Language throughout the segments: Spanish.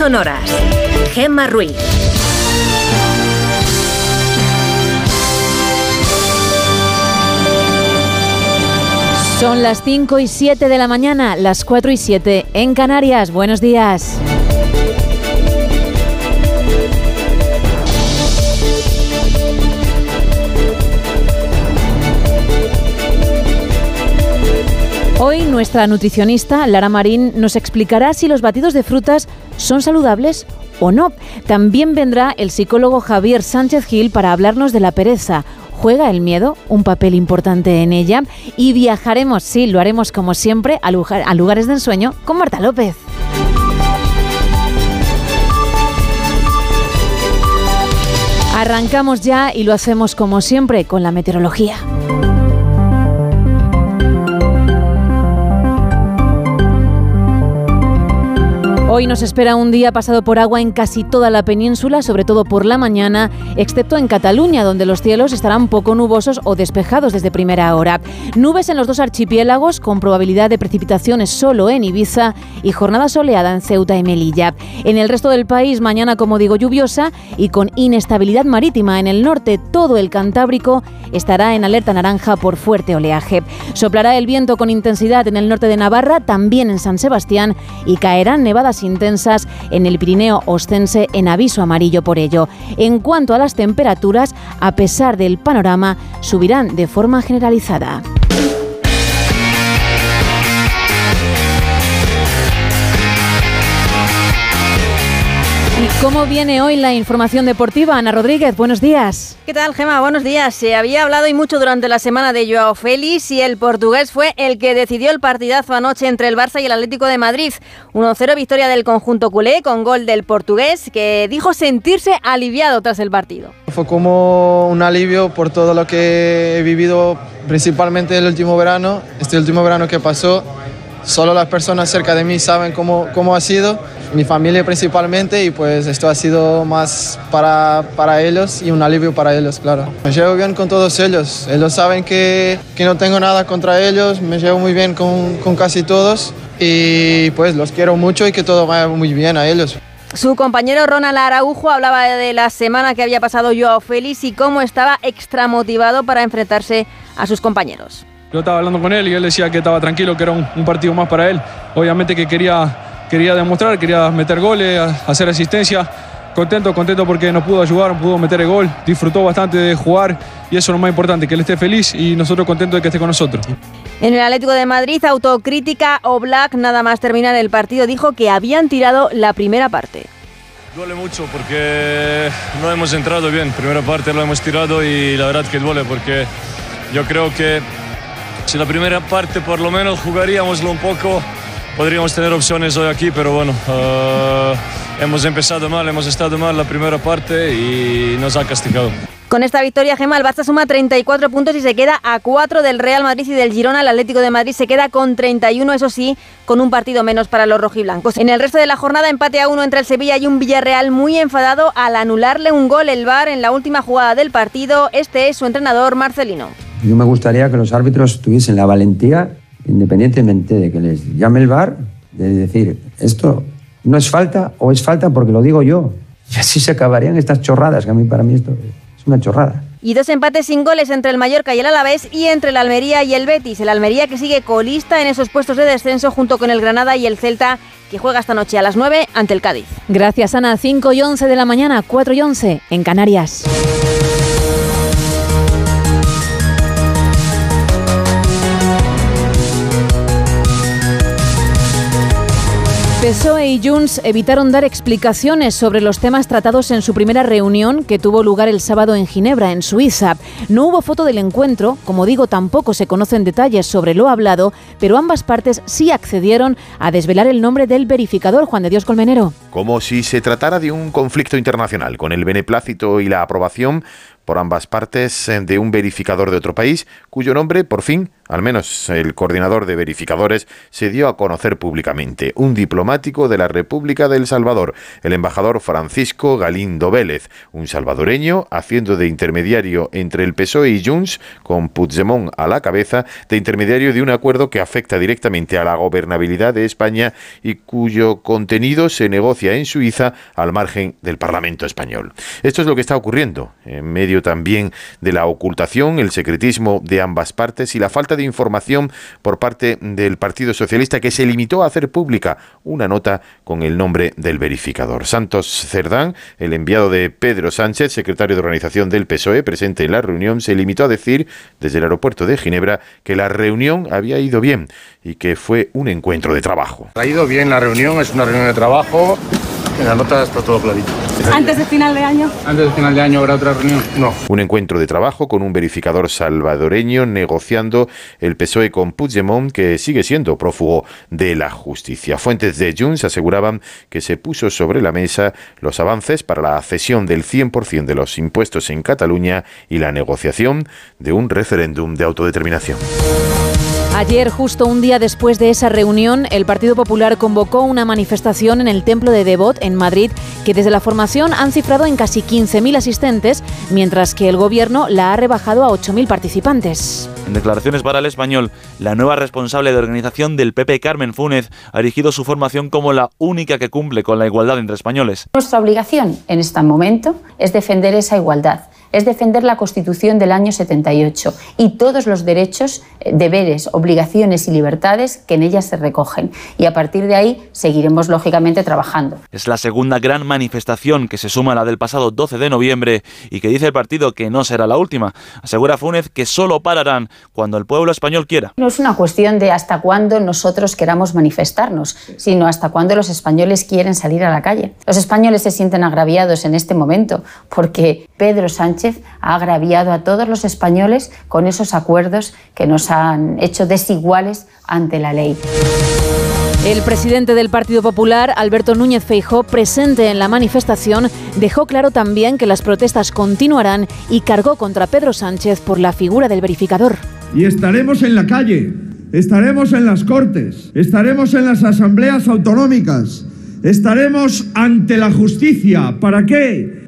sonoras. Gemma Ruiz. Son las 5 y 7 de la mañana, las 4 y 7 en Canarias. Buenos días. Hoy nuestra nutricionista Lara Marín nos explicará si los batidos de frutas son saludables o no. También vendrá el psicólogo Javier Sánchez Gil para hablarnos de la pereza. ¿Juega el miedo un papel importante en ella? Y viajaremos, sí, lo haremos como siempre, a, a lugares de ensueño con Marta López. Arrancamos ya y lo hacemos como siempre con la meteorología. Hoy nos espera un día pasado por agua en casi toda la península, sobre todo por la mañana, excepto en Cataluña, donde los cielos estarán poco nubosos o despejados desde primera hora. Nubes en los dos archipiélagos, con probabilidad de precipitaciones solo en Ibiza y jornada soleada en Ceuta y Melilla. En el resto del país, mañana, como digo, lluviosa y con inestabilidad marítima. En el norte, todo el Cantábrico estará en alerta naranja por fuerte oleaje. Soplará el viento con intensidad en el norte de Navarra, también en San Sebastián, y caerán nevadas intensas en el Pirineo Ostense en aviso amarillo por ello. En cuanto a las temperaturas, a pesar del panorama, subirán de forma generalizada. ¿Cómo viene hoy la información deportiva? Ana Rodríguez, buenos días. ¿Qué tal, Gema? Buenos días. Se había hablado y mucho durante la semana de Joao Félix y el portugués fue el que decidió el partidazo anoche entre el Barça y el Atlético de Madrid. 1-0 victoria del conjunto culé con gol del portugués que dijo sentirse aliviado tras el partido. Fue como un alivio por todo lo que he vivido principalmente el último verano, este último verano que pasó. Solo las personas cerca de mí saben cómo, cómo ha sido mi familia principalmente y pues esto ha sido más para, para ellos y un alivio para ellos, claro. Me llevo bien con todos ellos, ellos saben que, que no tengo nada contra ellos, me llevo muy bien con, con casi todos y pues los quiero mucho y que todo vaya muy bien a ellos. Su compañero Ronald Araujo hablaba de la semana que había pasado Joao Félix y cómo estaba extra motivado para enfrentarse a sus compañeros. Yo estaba hablando con él y él decía que estaba tranquilo, que era un, un partido más para él. Obviamente que quería quería demostrar, quería meter goles, hacer asistencia. Contento, contento porque nos pudo ayudar, pudo meter el gol, disfrutó bastante de jugar y eso es lo más importante, que él esté feliz y nosotros contentos de que esté con nosotros. En el Atlético de Madrid, autocrítica o Black, nada más terminar el partido, dijo que habían tirado la primera parte. Duele mucho porque no hemos entrado bien. Primera parte lo hemos tirado y la verdad que duele porque yo creo que si la primera parte por lo menos jugaríamoslo un poco podríamos tener opciones hoy aquí, pero bueno, uh, hemos empezado mal, hemos estado mal la primera parte y nos ha castigado. Con esta victoria, Gemma, el Barça suma 34 puntos y se queda a 4 del Real Madrid y del Girona. El Atlético de Madrid se queda con 31, eso sí, con un partido menos para los rojiblancos. En el resto de la jornada, empate a 1 entre el Sevilla y un Villarreal muy enfadado al anularle un gol el VAR en la última jugada del partido. Este es su entrenador, Marcelino. Yo me gustaría que los árbitros tuviesen la valentía independientemente de que les llame el bar, de decir, esto no es falta o es falta porque lo digo yo. Y así se acabarían estas chorradas, que a mí para mí esto es una chorrada. Y dos empates sin goles entre el Mallorca y el Alavés y entre el Almería y el Betis. El Almería que sigue colista en esos puestos de descenso junto con el Granada y el Celta que juega esta noche a las 9 ante el Cádiz. Gracias Ana, 5 y 11 de la mañana, 4 y 11 en Canarias. PSOE y Junts evitaron dar explicaciones sobre los temas tratados en su primera reunión que tuvo lugar el sábado en Ginebra, en Suiza. No hubo foto del encuentro, como digo, tampoco se conocen detalles sobre lo hablado, pero ambas partes sí accedieron a desvelar el nombre del verificador, Juan de Dios Colmenero. Como si se tratara de un conflicto internacional, con el beneplácito y la aprobación por ambas partes de un verificador de otro país, cuyo nombre, por fin, al menos el coordinador de verificadores, se dio a conocer públicamente. Un diplomático de la República del Salvador, el embajador Francisco Galindo Vélez, un salvadoreño haciendo de intermediario entre el PSOE y Junts, con Puigdemont a la cabeza, de intermediario de un acuerdo que afecta directamente a la gobernabilidad de España y cuyo contenido se negocia en Suiza al margen del Parlamento español. Esto es lo que está ocurriendo, en medio también de la ocultación, el secretismo de ambas partes y la falta de información por parte del Partido Socialista que se limitó a hacer pública una nota con el nombre del verificador. Santos Cerdán, el enviado de Pedro Sánchez, secretario de organización del PSOE, presente en la reunión, se limitó a decir desde el aeropuerto de Ginebra que la reunión había ido bien y que fue un encuentro de trabajo. Ha ido bien la reunión, es una reunión de trabajo. En la nota está todo clarito. ¿Antes de final de año? ¿Antes de final de año habrá otra reunión? No. Un encuentro de trabajo con un verificador salvadoreño negociando el PSOE con Puigdemont, que sigue siendo prófugo de la justicia. Fuentes de Junts aseguraban que se puso sobre la mesa los avances para la cesión del 100% de los impuestos en Cataluña y la negociación de un referéndum de autodeterminación. Ayer, justo un día después de esa reunión, el Partido Popular convocó una manifestación en el Templo de Devot, en Madrid, que desde la formación han cifrado en casi 15.000 asistentes, mientras que el Gobierno la ha rebajado a 8.000 participantes. En declaraciones para el español, la nueva responsable de organización del PP, Carmen Fúnez, ha erigido su formación como la única que cumple con la igualdad entre españoles. Nuestra obligación en este momento es defender esa igualdad es defender la Constitución del año 78 y todos los derechos, eh, deberes, obligaciones y libertades que en ella se recogen. Y a partir de ahí seguiremos lógicamente trabajando. Es la segunda gran manifestación que se suma a la del pasado 12 de noviembre y que dice el partido que no será la última. Asegura Fúnez que solo pararán cuando el pueblo español quiera. No es una cuestión de hasta cuándo nosotros queramos manifestarnos, sino hasta cuándo los españoles quieren salir a la calle. Los españoles se sienten agraviados en este momento porque Pedro Sánchez ha agraviado a todos los españoles con esos acuerdos que nos han hecho desiguales ante la ley. El presidente del Partido Popular, Alberto Núñez Feijó, presente en la manifestación, dejó claro también que las protestas continuarán y cargó contra Pedro Sánchez por la figura del verificador. Y estaremos en la calle, estaremos en las Cortes, estaremos en las asambleas autonómicas, estaremos ante la justicia. ¿Para qué?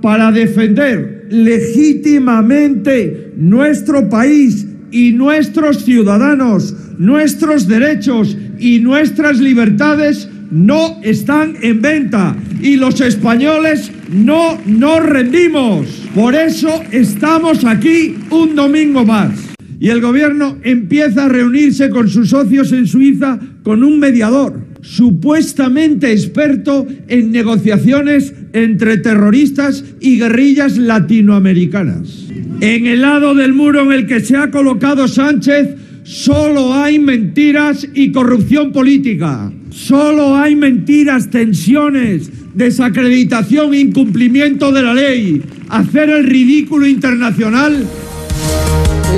para defender legítimamente nuestro país y nuestros ciudadanos, nuestros derechos y nuestras libertades no están en venta y los españoles no nos rendimos. Por eso estamos aquí un domingo más. Y el gobierno empieza a reunirse con sus socios en Suiza con un mediador supuestamente experto en negociaciones entre terroristas y guerrillas latinoamericanas. En el lado del muro en el que se ha colocado Sánchez solo hay mentiras y corrupción política. Solo hay mentiras, tensiones, desacreditación, incumplimiento de la ley, hacer el ridículo internacional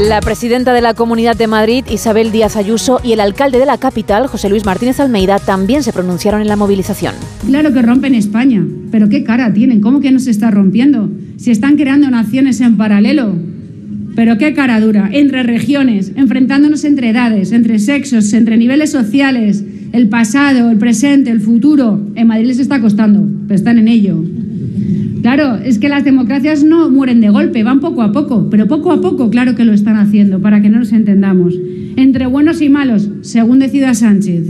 la presidenta de la Comunidad de Madrid, Isabel Díaz Ayuso, y el alcalde de la capital, José Luis Martínez Almeida, también se pronunciaron en la movilización. Claro que rompen España, pero ¿qué cara tienen? ¿Cómo que no se está rompiendo? Si están creando naciones en paralelo. Pero qué cara dura, entre regiones, enfrentándonos entre edades, entre sexos, entre niveles sociales, el pasado, el presente, el futuro. En Madrid les está costando, pero están en ello. Claro, es que las democracias no mueren de golpe, van poco a poco, pero poco a poco claro que lo están haciendo, para que no nos entendamos. Entre buenos y malos, según decida Sánchez.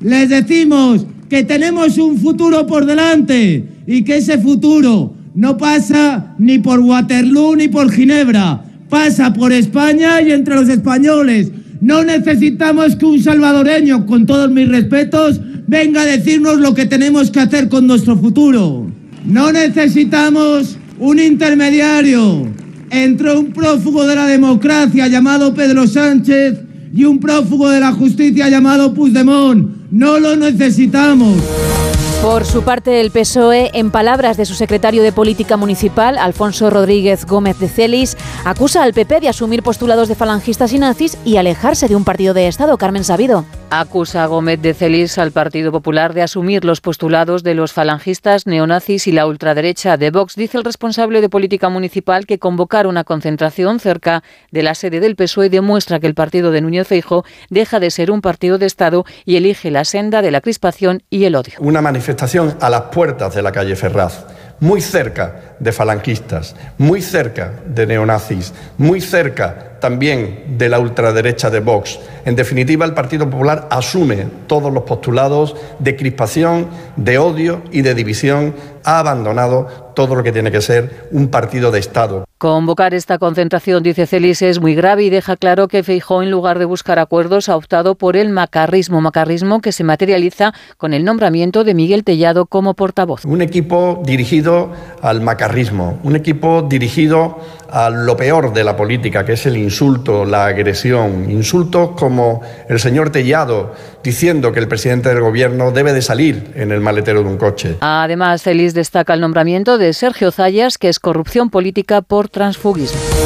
Les decimos que tenemos un futuro por delante y que ese futuro no pasa ni por Waterloo ni por Ginebra, pasa por España y entre los españoles. No necesitamos que un salvadoreño, con todos mis respetos, venga a decirnos lo que tenemos que hacer con nuestro futuro. No necesitamos un intermediario entre un prófugo de la democracia llamado Pedro Sánchez y un prófugo de la justicia llamado Puigdemont. No lo necesitamos. Por su parte, el PSOE, en palabras de su secretario de Política Municipal, Alfonso Rodríguez Gómez de Celis, acusa al PP de asumir postulados de falangistas y nazis y alejarse de un partido de Estado, Carmen Sabido. Acusa a Gómez de Celis al Partido Popular de asumir los postulados de los falangistas, neonazis y la ultraderecha de Vox. Dice el responsable de política municipal que convocar una concentración cerca de la sede del PSOE demuestra que el partido de Núñez Feijo deja de ser un partido de Estado y elige la senda de la crispación y el odio. Una manifestación a las puertas de la calle Ferraz muy cerca de falanquistas, muy cerca de neonazis, muy cerca también de la ultraderecha de Vox. En definitiva, el Partido Popular asume todos los postulados de crispación, de odio y de división. Ha abandonado todo lo que tiene que ser un partido de Estado. Convocar esta concentración, dice Celis, es muy grave y deja claro que Feijó, en lugar de buscar acuerdos, ha optado por el macarrismo, macarrismo que se materializa con el nombramiento de Miguel Tellado como portavoz. Un equipo dirigido al macarrismo, un equipo dirigido a lo peor de la política, que es el insulto, la agresión, insultos como el señor Tellado diciendo que el presidente del gobierno debe de salir en el maletero de un coche. Además, Celis destaca el nombramiento de Sergio Zayas, que es corrupción política por transfugismo.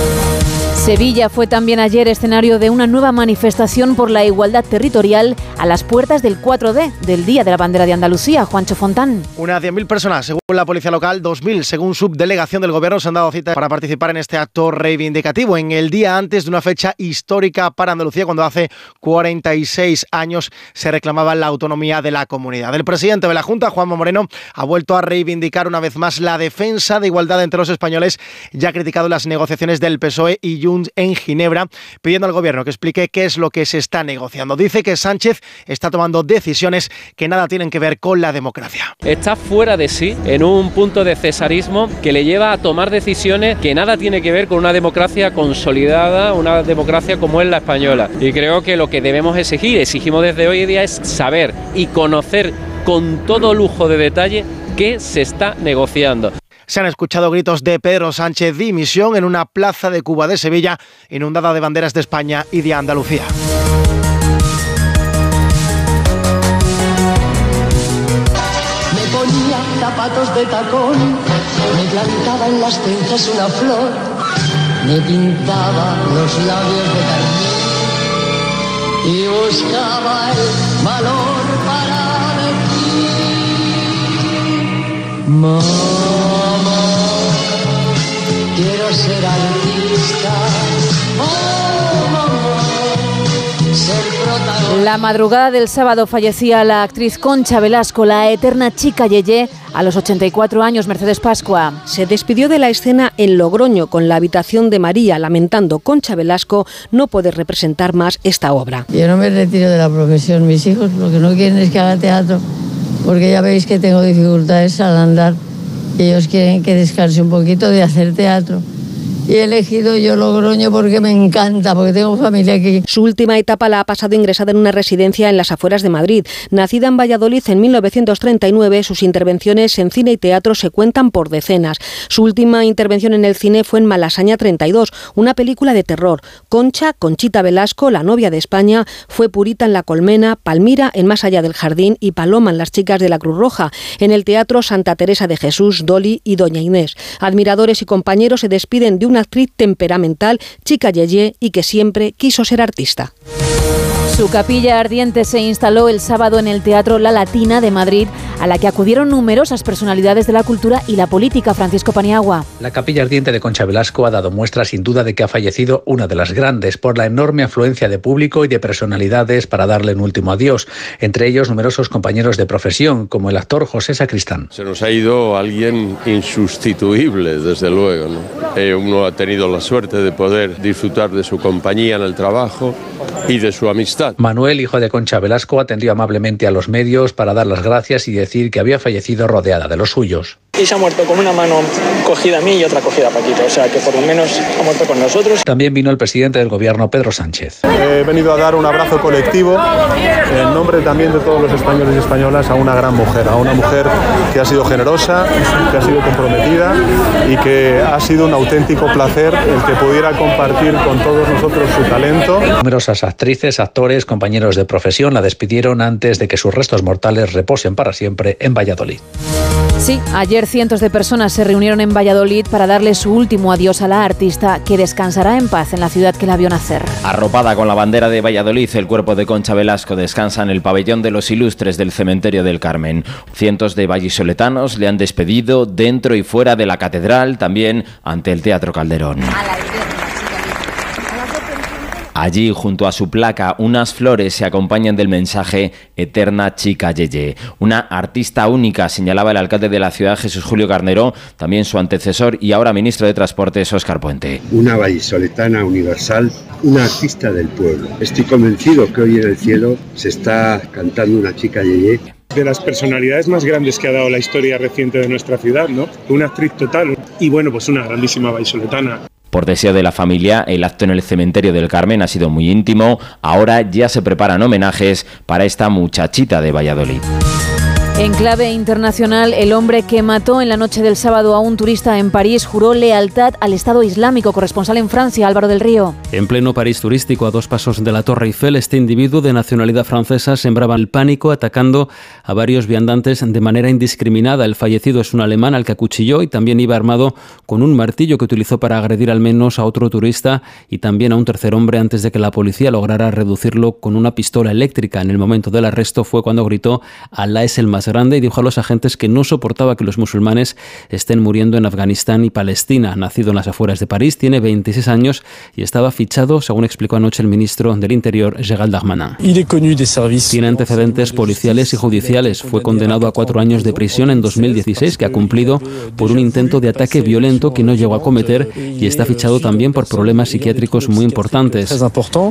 Sevilla fue también ayer escenario de una nueva manifestación por la igualdad territorial a las puertas del 4D, del Día de la Bandera de Andalucía. Juancho Fontán. Unas 10.000 personas, según la Policía Local, 2.000 según subdelegación del Gobierno, se han dado cita para participar en este acto reivindicativo en el día antes de una fecha histórica para Andalucía, cuando hace 46 años se reclamaba la autonomía de la comunidad. El presidente de la Junta, Juanma Moreno, ha vuelto a reivindicar una vez más la defensa de igualdad entre los españoles, ya ha criticado las negociaciones del PSOE y Junts en Ginebra, pidiendo al gobierno que explique qué es lo que se está negociando. Dice que Sánchez está tomando decisiones que nada tienen que ver con la democracia. Está fuera de sí, en un punto de cesarismo que le lleva a tomar decisiones que nada tiene que ver con una democracia consolidada, una democracia como es la española. Y creo que lo que debemos exigir, exigimos desde hoy día, es saber y conocer con todo lujo de detalle qué se está negociando. Se han escuchado gritos de Pedro Sánchez dimisión en una plaza de Cuba de Sevilla inundada de banderas de España y de Andalucía. Me ponía zapatos de tacón, me plantaba en las cejas una flor, me pintaba los labios de carmín y buscaba el valor para decir, ser artista, oh mamá, ser protagonista. La madrugada del sábado fallecía la actriz Concha Velasco, la eterna chica Yeye, a los 84 años, Mercedes Pascua. Se despidió de la escena en Logroño con la habitación de María, lamentando Concha Velasco no poder representar más esta obra. Yo no me retiro de la profesión. Mis hijos lo que no quieren es que haga teatro, porque ya veis que tengo dificultades al andar. Ellos quieren que descanse un poquito de hacer teatro. Y he elegido yo Logroño porque me encanta, porque tengo familia aquí. Su última etapa la ha pasado ingresada en una residencia en las afueras de Madrid. Nacida en Valladolid en 1939, sus intervenciones en cine y teatro se cuentan por decenas. Su última intervención en el cine fue en Malasaña 32, una película de terror. Concha, Conchita Velasco, la novia de España, fue Purita en La Colmena, Palmira en Más allá del jardín y Paloma en Las chicas de la Cruz Roja. En el teatro Santa Teresa de Jesús, Dolly y Doña Inés. Admiradores y compañeros se despiden de una actriz temperamental, chica yeye y que siempre quiso ser artista. Su capilla ardiente se instaló el sábado en el Teatro La Latina de Madrid, a la que acudieron numerosas personalidades de la cultura y la política. Francisco Paniagua. La capilla ardiente de Concha Velasco ha dado muestra sin duda de que ha fallecido una de las grandes por la enorme afluencia de público y de personalidades para darle un último adiós, entre ellos numerosos compañeros de profesión, como el actor José Sacristán. Se nos ha ido alguien insustituible, desde luego. ¿no? Eh, uno ha tenido la suerte de poder disfrutar de su compañía en el trabajo y de su amistad. Manuel, hijo de Concha Velasco, atendió amablemente a los medios para dar las gracias y decir que había fallecido rodeada de los suyos. Y se ha muerto con una mano cogida a mí y otra cogida a Paquito, o sea que por lo menos ha muerto con nosotros. También vino el presidente del gobierno, Pedro Sánchez. He venido a dar un abrazo colectivo en nombre también de todos los españoles y españolas a una gran mujer, a una mujer que ha sido generosa, que ha sido comprometida y que ha sido un auténtico placer el que pudiera compartir con todos nosotros su talento. Numerosas actrices, actores, compañeros de profesión la despidieron antes de que sus restos mortales reposen para siempre en Valladolid. Sí, ayer cientos de personas se reunieron en Valladolid para darle su último adiós a la artista que descansará en paz en la ciudad que la vio nacer. Arropada con la bandera de Valladolid, el cuerpo de Concha Velasco descansa en el pabellón de los ilustres del cementerio del Carmen. Cientos de vallisoletanos le han despedido dentro y fuera de la catedral, también ante el Teatro Calderón. Allí, junto a su placa, unas flores se acompañan del mensaje Eterna Chica Yeye. Una artista única, señalaba el alcalde de la ciudad, Jesús Julio Carnero, también su antecesor y ahora ministro de Transportes, Óscar Puente. Una vallisoletana universal, una artista del pueblo. Estoy convencido que hoy en el cielo se está cantando una chica Yeye de las personalidades más grandes que ha dado la historia reciente de nuestra ciudad, ¿no? Una actriz total y bueno, pues una grandísima vallisoletana. Por deseo de la familia, el acto en el cementerio del Carmen ha sido muy íntimo. Ahora ya se preparan homenajes para esta muchachita de Valladolid. En clave internacional, el hombre que mató en la noche del sábado a un turista en París juró lealtad al Estado Islámico. Corresponsal en Francia, Álvaro del Río. En pleno París turístico, a dos pasos de la Torre Eiffel, este individuo de nacionalidad francesa sembraba el pánico atacando a varios viandantes de manera indiscriminada. El fallecido es un alemán al que acuchilló y también iba armado con un martillo que utilizó para agredir al menos a otro turista y también a un tercer hombre antes de que la policía lograra reducirlo con una pistola eléctrica. En el momento del arresto fue cuando gritó Alá es el más grande y dijo a los agentes que no soportaba que los musulmanes estén muriendo en Afganistán y Palestina. Nacido en las afueras de París, tiene 26 años y estaba fichado, según explicó anoche el ministro del Interior, Gérald Darmanin. Tiene antecedentes policiales y judiciales. Fue condenado a cuatro años de prisión en 2016, que ha cumplido por un intento de ataque violento que no llegó a cometer y está fichado también por problemas psiquiátricos muy importantes.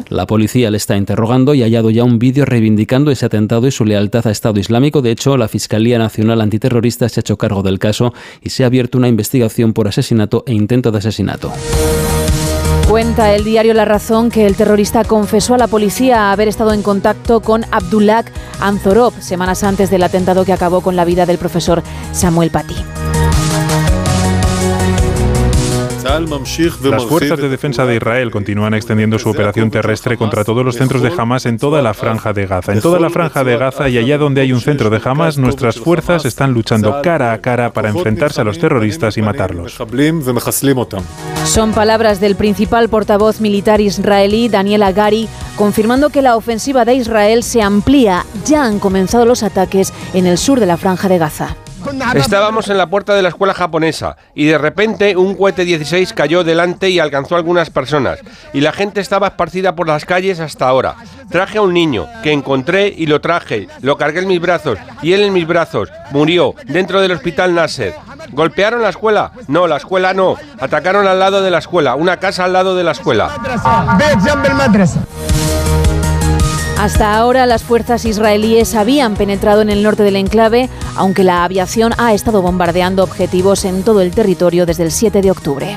La policía le está interrogando y ha hallado ya un vídeo reivindicando ese atentado y su lealtad a Estado Islámico. De hecho, la Fiscalía Nacional Antiterrorista se ha hecho cargo del caso y se ha abierto una investigación por asesinato e intento de asesinato. Cuenta el diario La Razón que el terrorista confesó a la policía haber estado en contacto con Abdullah Anzorov semanas antes del atentado que acabó con la vida del profesor Samuel Paty. Las fuerzas de defensa de Israel continúan extendiendo su operación terrestre contra todos los centros de Hamas en toda la franja de Gaza. En toda la franja de Gaza y allá donde hay un centro de Hamas, nuestras fuerzas están luchando cara a cara para enfrentarse a los terroristas y matarlos. Son palabras del principal portavoz militar israelí, Daniel Agari, confirmando que la ofensiva de Israel se amplía. Ya han comenzado los ataques en el sur de la franja de Gaza. Estábamos en la puerta de la escuela japonesa y de repente un cohete 16 cayó delante y alcanzó a algunas personas y la gente estaba esparcida por las calles hasta ahora. Traje a un niño que encontré y lo traje, lo cargué en mis brazos y él en mis brazos. Murió dentro del hospital Nasser. ¿Golpearon la escuela? No, la escuela no. Atacaron al lado de la escuela, una casa al lado de la escuela. Hasta ahora las fuerzas israelíes habían penetrado en el norte del enclave, aunque la aviación ha estado bombardeando objetivos en todo el territorio desde el 7 de octubre.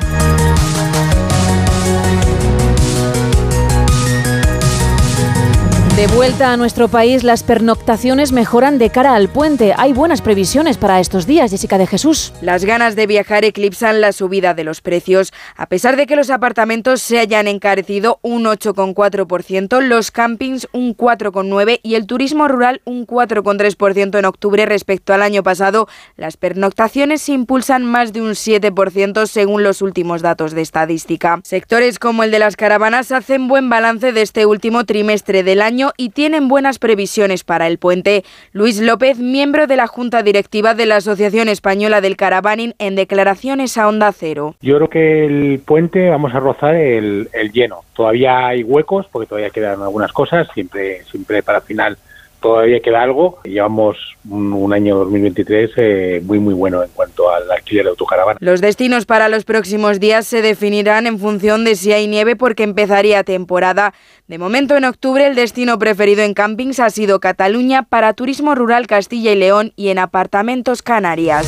De vuelta a nuestro país, las pernoctaciones mejoran de cara al puente. Hay buenas previsiones para estos días, Jessica de Jesús. Las ganas de viajar eclipsan la subida de los precios. A pesar de que los apartamentos se hayan encarecido un 8,4%, los campings un 4,9% y el turismo rural un 4,3% en octubre respecto al año pasado, las pernoctaciones se impulsan más de un 7% según los últimos datos de estadística. Sectores como el de las caravanas hacen buen balance de este último trimestre del año y tienen buenas previsiones para el puente. Luis López, miembro de la Junta Directiva de la Asociación Española del Caravaning, en declaraciones a Onda Cero. Yo creo que el puente vamos a rozar el, el lleno. Todavía hay huecos porque todavía quedan algunas cosas, siempre, siempre para final todavía queda algo. Llevamos un, año 2023 eh, muy muy bueno en cuanto al alquiler de autocaravana. Los destinos para los próximos días se definirán en función de si hay nieve porque empezaría temporada. De momento en octubre el destino preferido en campings ha sido Cataluña para turismo rural Castilla y León y en apartamentos Canarias.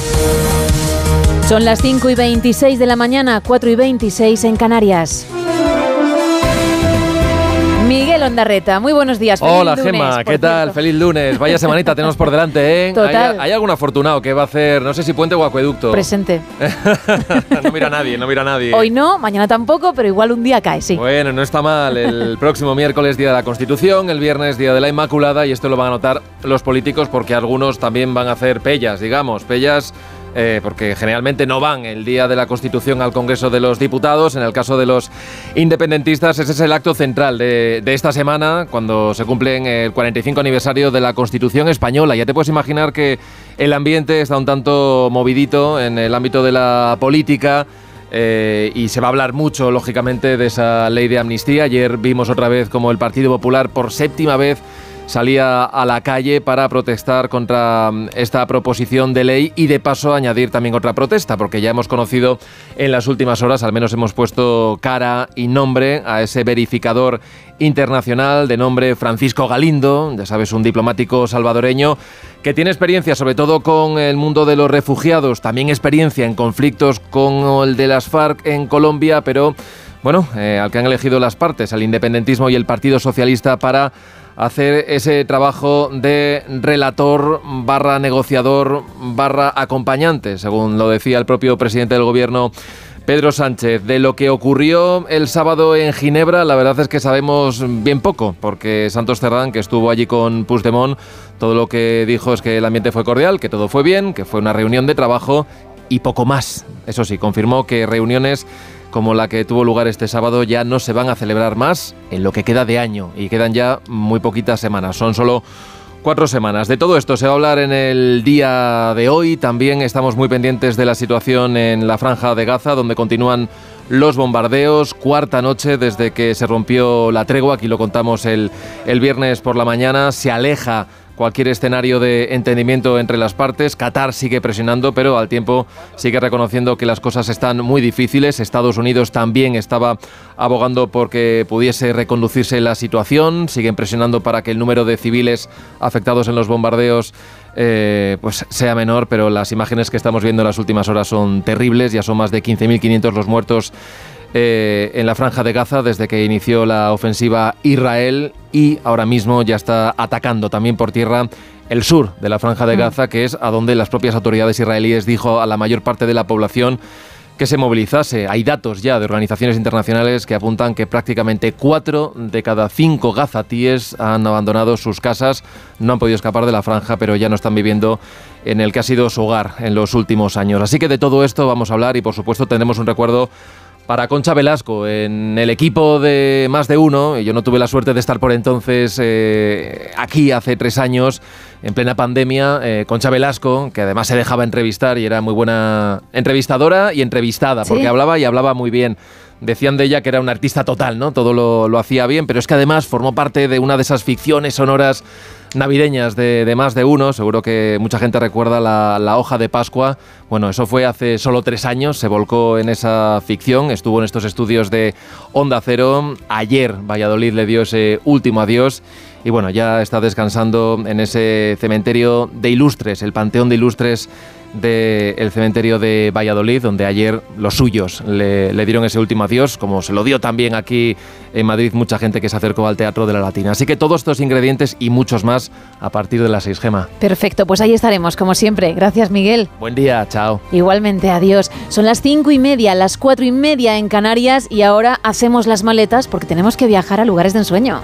Son las 5 y 26 de la mañana, 4 y 26 en Canarias. Muy buenos días. Feliz Hola lunes, Gema, ¿qué tal? cierto. Feliz lunes. Vaya semanita tenemos por delante, ¿eh? Total. ¿Hay, hay algún afortunado que va a hacer, no sé si puente o acueducto? Presente. no mira a nadie, no mira a nadie. Hoy no, mañana tampoco, pero igual un día cae, sí. Bueno, no está mal. El próximo miércoles, Día de la Constitución, el viernes, Día de la Inmaculada, y esto lo van a notar los políticos porque algunos también van a hacer pellas, digamos, pellas. Eh, porque generalmente no van el día de la Constitución al Congreso de los Diputados. En el caso de los independentistas, ese es el acto central de, de esta semana, cuando se cumple el 45 aniversario de la Constitución española. Ya te puedes imaginar que el ambiente está un tanto movidito en el ámbito de la política. Eh, y se va a hablar mucho, lógicamente, de esa ley de amnistía. Ayer vimos otra vez como el Partido Popular, por séptima vez, salía a la calle para protestar contra mm, esta proposición de ley y de paso añadir también otra protesta, porque ya hemos conocido en las últimas horas, al menos hemos puesto cara y nombre a ese verificador internacional de nombre Francisco Galindo, ya sabes, un diplomático salvadoreño que tiene experiencia sobre todo con el mundo de los refugiados, también experiencia en conflictos con el de las FARC en Colombia, pero bueno, eh, al que han elegido las partes, al independentismo y el Partido Socialista para hacer ese trabajo de relator barra negociador barra acompañante, según lo decía el propio presidente del gobierno. Pedro Sánchez, de lo que ocurrió el sábado en Ginebra, la verdad es que sabemos bien poco, porque Santos Cerdán, que estuvo allí con Puigdemont, todo lo que dijo es que el ambiente fue cordial, que todo fue bien, que fue una reunión de trabajo y poco más. Eso sí, confirmó que reuniones como la que tuvo lugar este sábado ya no se van a celebrar más en lo que queda de año y quedan ya muy poquitas semanas. Son solo cuatro semanas. De todo esto se va a hablar en el día de hoy. También estamos muy pendientes de la situación en la franja de Gaza, donde continúan los bombardeos. Cuarta noche desde que se rompió la tregua. Aquí lo contamos el, el viernes por la mañana. Se aleja cualquier escenario de entendimiento entre las partes. Qatar sigue presionando, pero al tiempo sigue reconociendo que las cosas están muy difíciles. Estados Unidos también estaba abogando porque pudiese reconducirse la situación. Siguen presionando para que el número de civiles afectados en los bombardeos eh, pues sea menor, pero las imágenes que estamos viendo en las últimas horas son terribles. Ya son más de 15.500 los muertos eh, en la franja de Gaza desde que inició la ofensiva Israel y ahora mismo ya está atacando también por tierra el sur de la franja de Gaza, que es a donde las propias autoridades israelíes dijo a la mayor parte de la población que se movilizase. Hay datos ya de organizaciones internacionales que apuntan que prácticamente cuatro de cada cinco gazatíes han abandonado sus casas, no han podido escapar de la franja, pero ya no están viviendo en el que ha sido su hogar en los últimos años. Así que de todo esto vamos a hablar y por supuesto tendremos un recuerdo para Concha Velasco en el equipo de más de uno. Yo no tuve la suerte de estar por entonces eh, aquí hace tres años, en plena pandemia. Eh, Concha Velasco, que además se dejaba entrevistar y era muy buena entrevistadora y entrevistada, porque hablaba y hablaba muy bien. Decían de ella que era una artista total, ¿no? Todo lo, lo hacía bien, pero es que además formó parte de una de esas ficciones sonoras navideñas de, más de uno. Seguro que mucha gente recuerda la, la hoja de Pascua. Bueno, eso fue hace solo tres años, se volcó en esa ficción, estuvo en estos estudios de Onda Cero. Ayer Valladolid le dio ese último adiós. Y bueno, ya está descansando en ese cementerio de ilustres, el Panteón de Ilustres del cementerio de Valladolid, donde ayer los suyos le, le dieron ese último adiós, como se lo dio también aquí en Madrid mucha gente que se acercó al Teatro de la Latina. Así que todos estos ingredientes y muchos más a partir de las 6 Gema. Perfecto, pues ahí estaremos, como siempre. Gracias, Miguel. Buen día, chao. Igualmente, adiós. Son las cinco y media, las cuatro y media en Canarias y ahora hacemos las maletas porque tenemos que viajar a lugares de ensueño.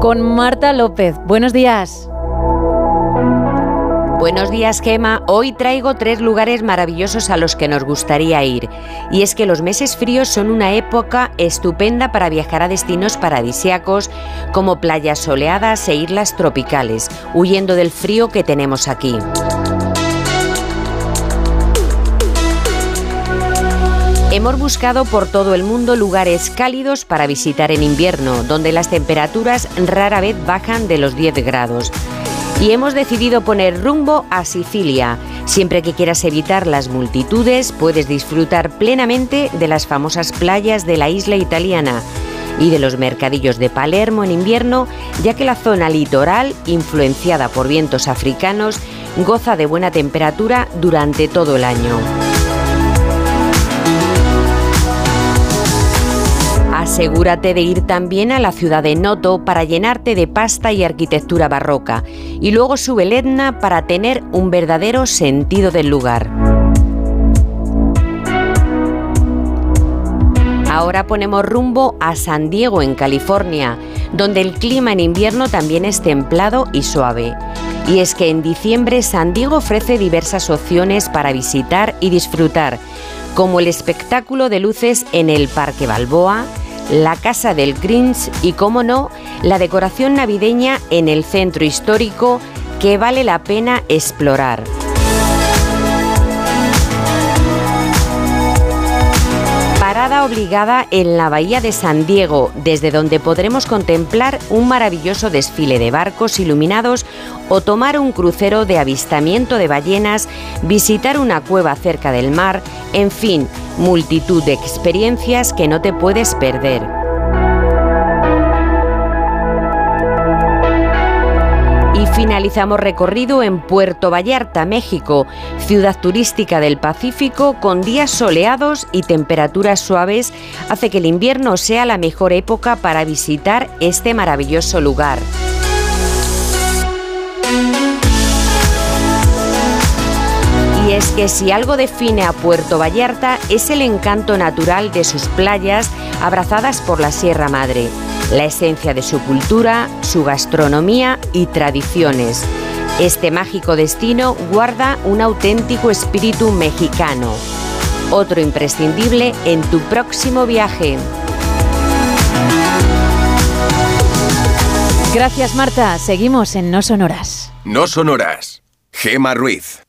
Con Marta López. Buenos días. Buenos días, Gema. Hoy traigo tres lugares maravillosos a los que nos gustaría ir. Y es que los meses fríos son una época estupenda para viajar a destinos paradisíacos como playas soleadas e islas tropicales, huyendo del frío que tenemos aquí. Hemos buscado por todo el mundo lugares cálidos para visitar en invierno, donde las temperaturas rara vez bajan de los 10 grados. Y hemos decidido poner rumbo a Sicilia. Siempre que quieras evitar las multitudes, puedes disfrutar plenamente de las famosas playas de la isla italiana y de los mercadillos de Palermo en invierno, ya que la zona litoral, influenciada por vientos africanos, goza de buena temperatura durante todo el año. Asegúrate de ir también a la ciudad de Noto para llenarte de pasta y arquitectura barroca. Y luego sube el Etna para tener un verdadero sentido del lugar. Ahora ponemos rumbo a San Diego, en California, donde el clima en invierno también es templado y suave. Y es que en diciembre San Diego ofrece diversas opciones para visitar y disfrutar, como el espectáculo de luces en el Parque Balboa, la Casa del Grinch y, como no, la decoración navideña en el centro histórico que vale la pena explorar. Obligada en la Bahía de San Diego, desde donde podremos contemplar un maravilloso desfile de barcos iluminados o tomar un crucero de avistamiento de ballenas, visitar una cueva cerca del mar, en fin, multitud de experiencias que no te puedes perder. Finalizamos recorrido en Puerto Vallarta, México, ciudad turística del Pacífico con días soleados y temperaturas suaves, hace que el invierno sea la mejor época para visitar este maravilloso lugar. Y es que si algo define a Puerto Vallarta es el encanto natural de sus playas abrazadas por la Sierra Madre la esencia de su cultura, su gastronomía y tradiciones. Este mágico destino guarda un auténtico espíritu mexicano. Otro imprescindible en tu próximo viaje. Gracias Marta, seguimos en No Sonoras. No Sonoras. Gema Ruiz.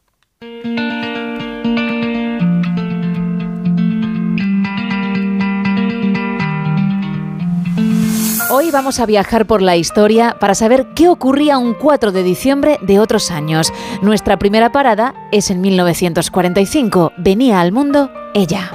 Hoy vamos a viajar por la historia para saber qué ocurría un 4 de diciembre de otros años. Nuestra primera parada es en 1945. Venía al mundo ella.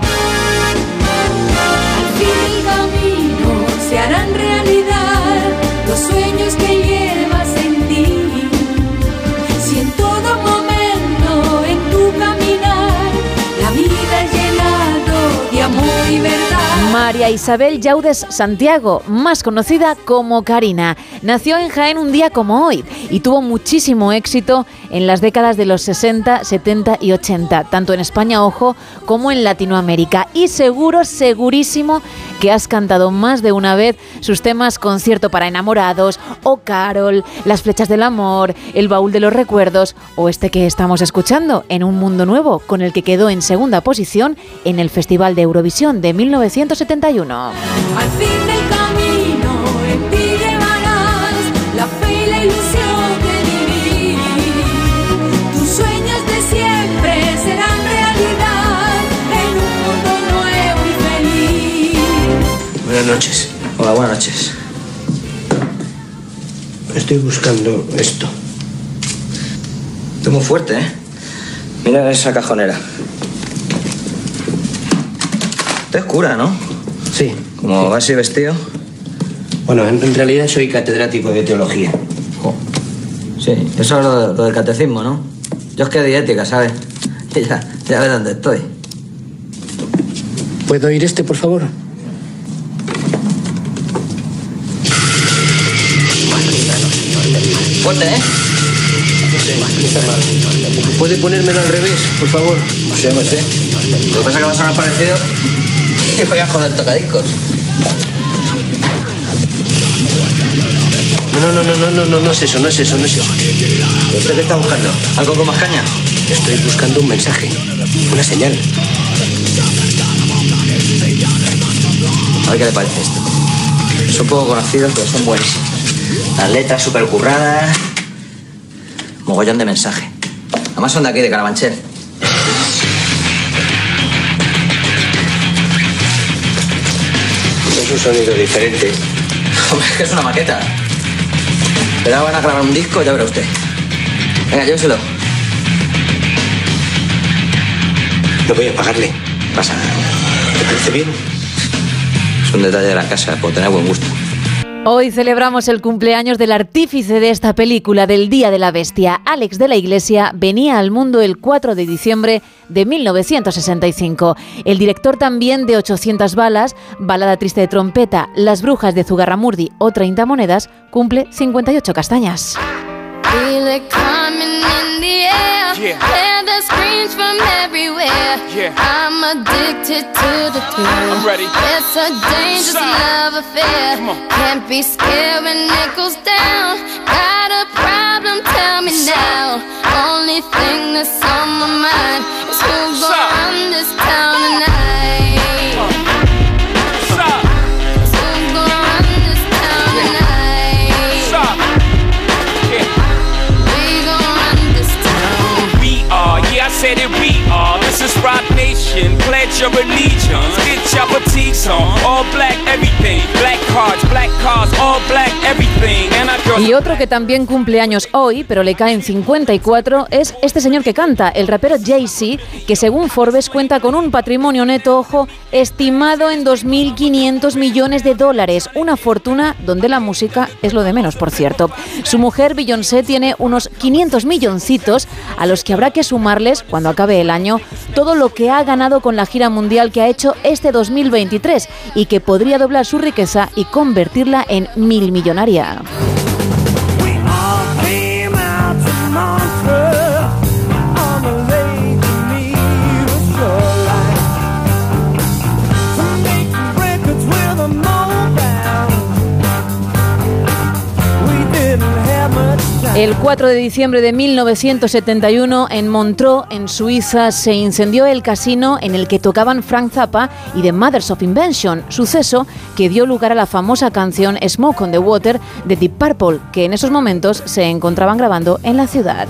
María Isabel Yaudes Santiago, más conocida como Karina, nació en Jaén un día como hoy y tuvo muchísimo éxito en las décadas de los 60, 70 y 80, tanto en España, ojo, como en Latinoamérica. Y seguro, segurísimo que has cantado más de una vez sus temas Concierto para enamorados o Carol, Las flechas del amor, El baúl de los recuerdos o este que estamos escuchando, En un mundo nuevo, con el que quedó en segunda posición en el Festival de Eurovisión de 1970. 71. Al fin del camino en ti llevarás la fe y la ilusión de vivir. Tus sueños de siempre serán realidad en un mundo nuevo y feliz. Buenas noches. Hola, buenas noches. Estoy buscando esto. Estoy muy fuerte, ¿eh? Mira esa cajonera. Te es cura, ¿no? Sí. ¿Cómo sí. así vestido? Bueno, en, en, realidad soy catedrático de teología. Sí, eso es lo, lo, del catecismo, ¿no? Yo es que de ética, ¿sabes? Y ya, ya ves dónde estoy. ¿Puedo ir este, por favor? Fuerte, ¿eh? ¿Puede ponérmelo al revés, por favor? Lo que pasa es que va a sonar parecido y voy a joder tocadiscos. No, no, no, no, no, no, no es eso, no es eso, no es eso. ¿Usted qué está buscando? ¿Algo con más caña? Estoy buscando un mensaje, una señal. A ver qué le parece esto. Son poco conocidos, pero son buenísimos. Las letras súper curradas. Mogollón de mensaje. Además son de aquí, de Carabanchel. Un sonido diferente. Es que es una maqueta. Pero ahora van a grabar un disco, ya verá usted. Venga, lléveselo. No voy a pagarle. Pasa. ¿Te parece bien? Es un detalle de la casa, por tener buen gusto. Hoy celebramos el cumpleaños del artífice de esta película del Día de la Bestia. Alex de la Iglesia venía al mundo el 4 de diciembre de 1965. El director también de 800 balas, Balada triste de trompeta, Las brujas de Zugarramurdi o 30 monedas, cumple 58 castañas. Yeah. Hear the screams from everywhere. Yeah. I'm addicted to the thrill. I'm ready. It's a dangerous Side. love affair. Can't be scared when it goes down. Got a problem? Tell me now. Only thing that's on my mind is who's gonna run this town Your allegiance. Get your fatigues on. All black, everything. Black cards, black cars, all black, everything. Y otro que también cumple años hoy, pero le caen 54, es este señor que canta, el rapero Jay-Z, que según Forbes cuenta con un patrimonio neto, ojo, estimado en 2.500 millones de dólares. Una fortuna donde la música es lo de menos, por cierto. Su mujer, Beyoncé, tiene unos 500 milloncitos a los que habrá que sumarles, cuando acabe el año, todo lo que ha ganado con la gira mundial que ha hecho este 2023 y que podría doblar su riqueza y convertirla en mil millonaria. El 4 de diciembre de 1971, en Montreux, en Suiza, se incendió el casino en el que tocaban Frank Zappa y The Mothers of Invention, suceso que dio lugar a la famosa canción Smoke on the Water de Deep Purple, que en esos momentos se encontraban grabando en la ciudad.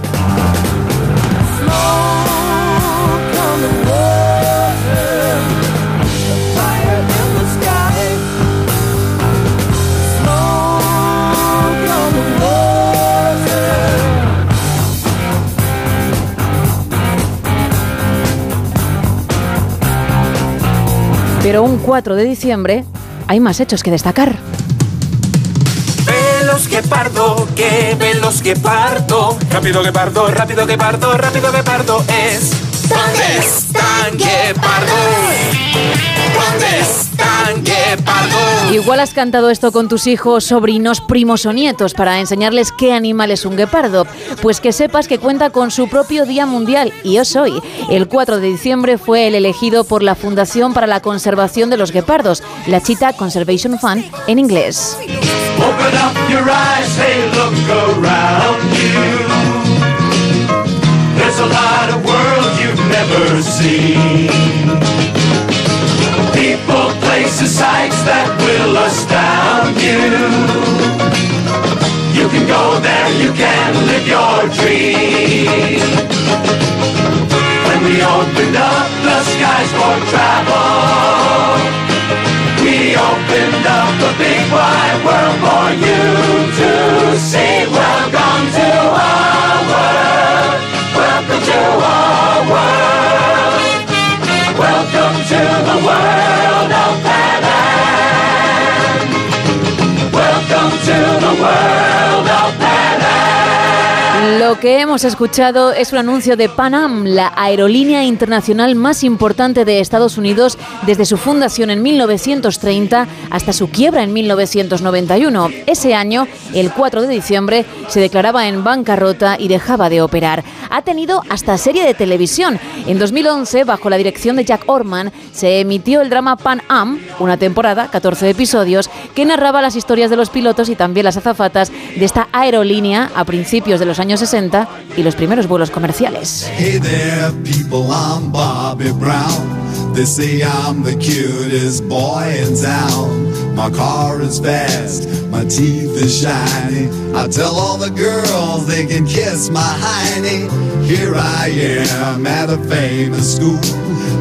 Pero un 4 de diciembre hay más hechos que destacar. Velos que pardo, que velos que pardo. Rápido que pardo, rápido que pardo, rápido que pardo es. ¿Dónde están guepardo? ¿Dónde están guepardo? Igual has cantado esto con tus hijos, sobrinos, primos o nietos para enseñarles qué animal es un guepardo. Pues que sepas que cuenta con su propio Día Mundial y yo soy. El 4 de diciembre fue el elegido por la Fundación para la Conservación de los Guepardos, la Cheetah Conservation Fund en inglés. Open up your eyes, hey, look you've never seen. People, places, sights that will astound you. You can go there, you can live your dream. When we opened up the skies for travel, we opened up the big wide world for you to see. Welcome to our Lo que hemos escuchado es un anuncio de Pan Am, la aerolínea internacional más importante de Estados Unidos desde su fundación en 1930 hasta su quiebra en 1991. Ese año, el 4 de diciembre, se declaraba en bancarrota y dejaba de operar. Ha tenido hasta serie de televisión. En 2011, bajo la dirección de Jack Orman, se emitió el drama Pan Am, una temporada, 14 episodios, que narraba las historias de los pilotos y también las azafatas de esta aerolínea a principios de los años 60 y los primeros vuelos comerciales. Hey there, people, I'm Bobby Brown. They say I'm the cutest boy in town. My car is fast, my teeth is shiny. I tell all the girls they can kiss my hiney. Here I am at a famous school.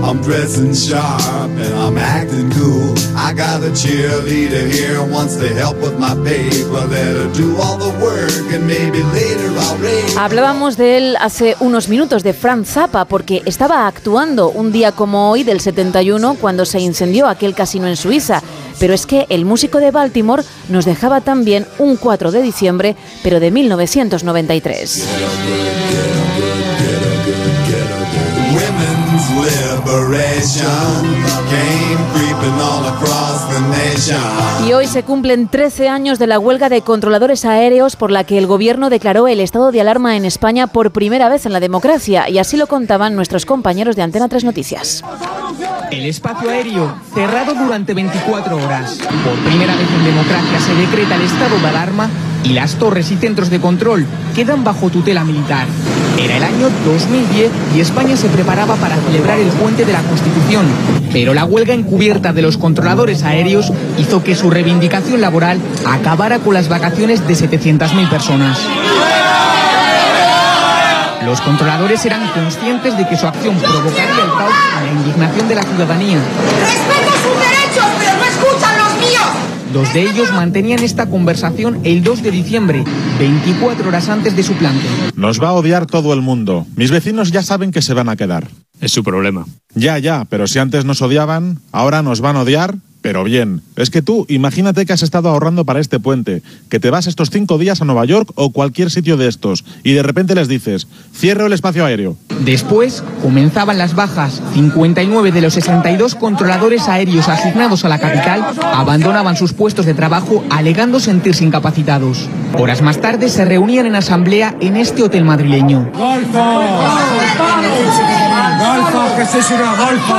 I'm dressing sharp and I'm acting cool. I got a cheerleader here wants to help with my paper. Let her do all the work and maybe later I'll raise. Hablábamos de él hace unos minutos, de Frank Zappa, porque estaba actuando un día como hoy del 71 cuando se incendió aquel casino en Suiza. Pero es que el músico de Baltimore nos dejaba también un 4 de diciembre, pero de 1993. Women's liberation came creeping all across the nation. Y hoy se cumplen 13 años de la huelga de controladores aéreos por la que el gobierno declaró el estado de alarma en España por primera vez en la democracia. Y así lo contaban nuestros compañeros de Antena 3 Noticias. El espacio aéreo cerrado durante 24 horas. Por primera vez en democracia se decreta el estado de alarma y las torres y centros de control quedan bajo tutela militar. Era el año 2010 y España se preparaba para celebrar el puente de la Constitución, pero la huelga encubierta de los controladores aéreos hizo que su reivindicación laboral acabara con las vacaciones de 700.000 personas. Los controladores eran conscientes de que su acción provocaría el caos y la indignación de la ciudadanía. Respeto sus derechos, Dos de ellos mantenían esta conversación el 2 de diciembre, 24 horas antes de su plante. Nos va a odiar todo el mundo. Mis vecinos ya saben que se van a quedar. Es su problema. Ya, ya, pero si antes nos odiaban, ahora nos van a odiar, pero bien. Es que tú, imagínate que has estado ahorrando para este puente, que te vas estos cinco días a Nueva York o cualquier sitio de estos, y de repente les dices, cierro el espacio aéreo. Después comenzaban las bajas. 59 de los 62 controladores aéreos asignados a la capital abandonaban sus puestos de trabajo alegando sentirse incapacitados. Horas más tarde se reunían en asamblea en este hotel madrileño. ¡Golfo! ¡Golfo, que sois una golfo!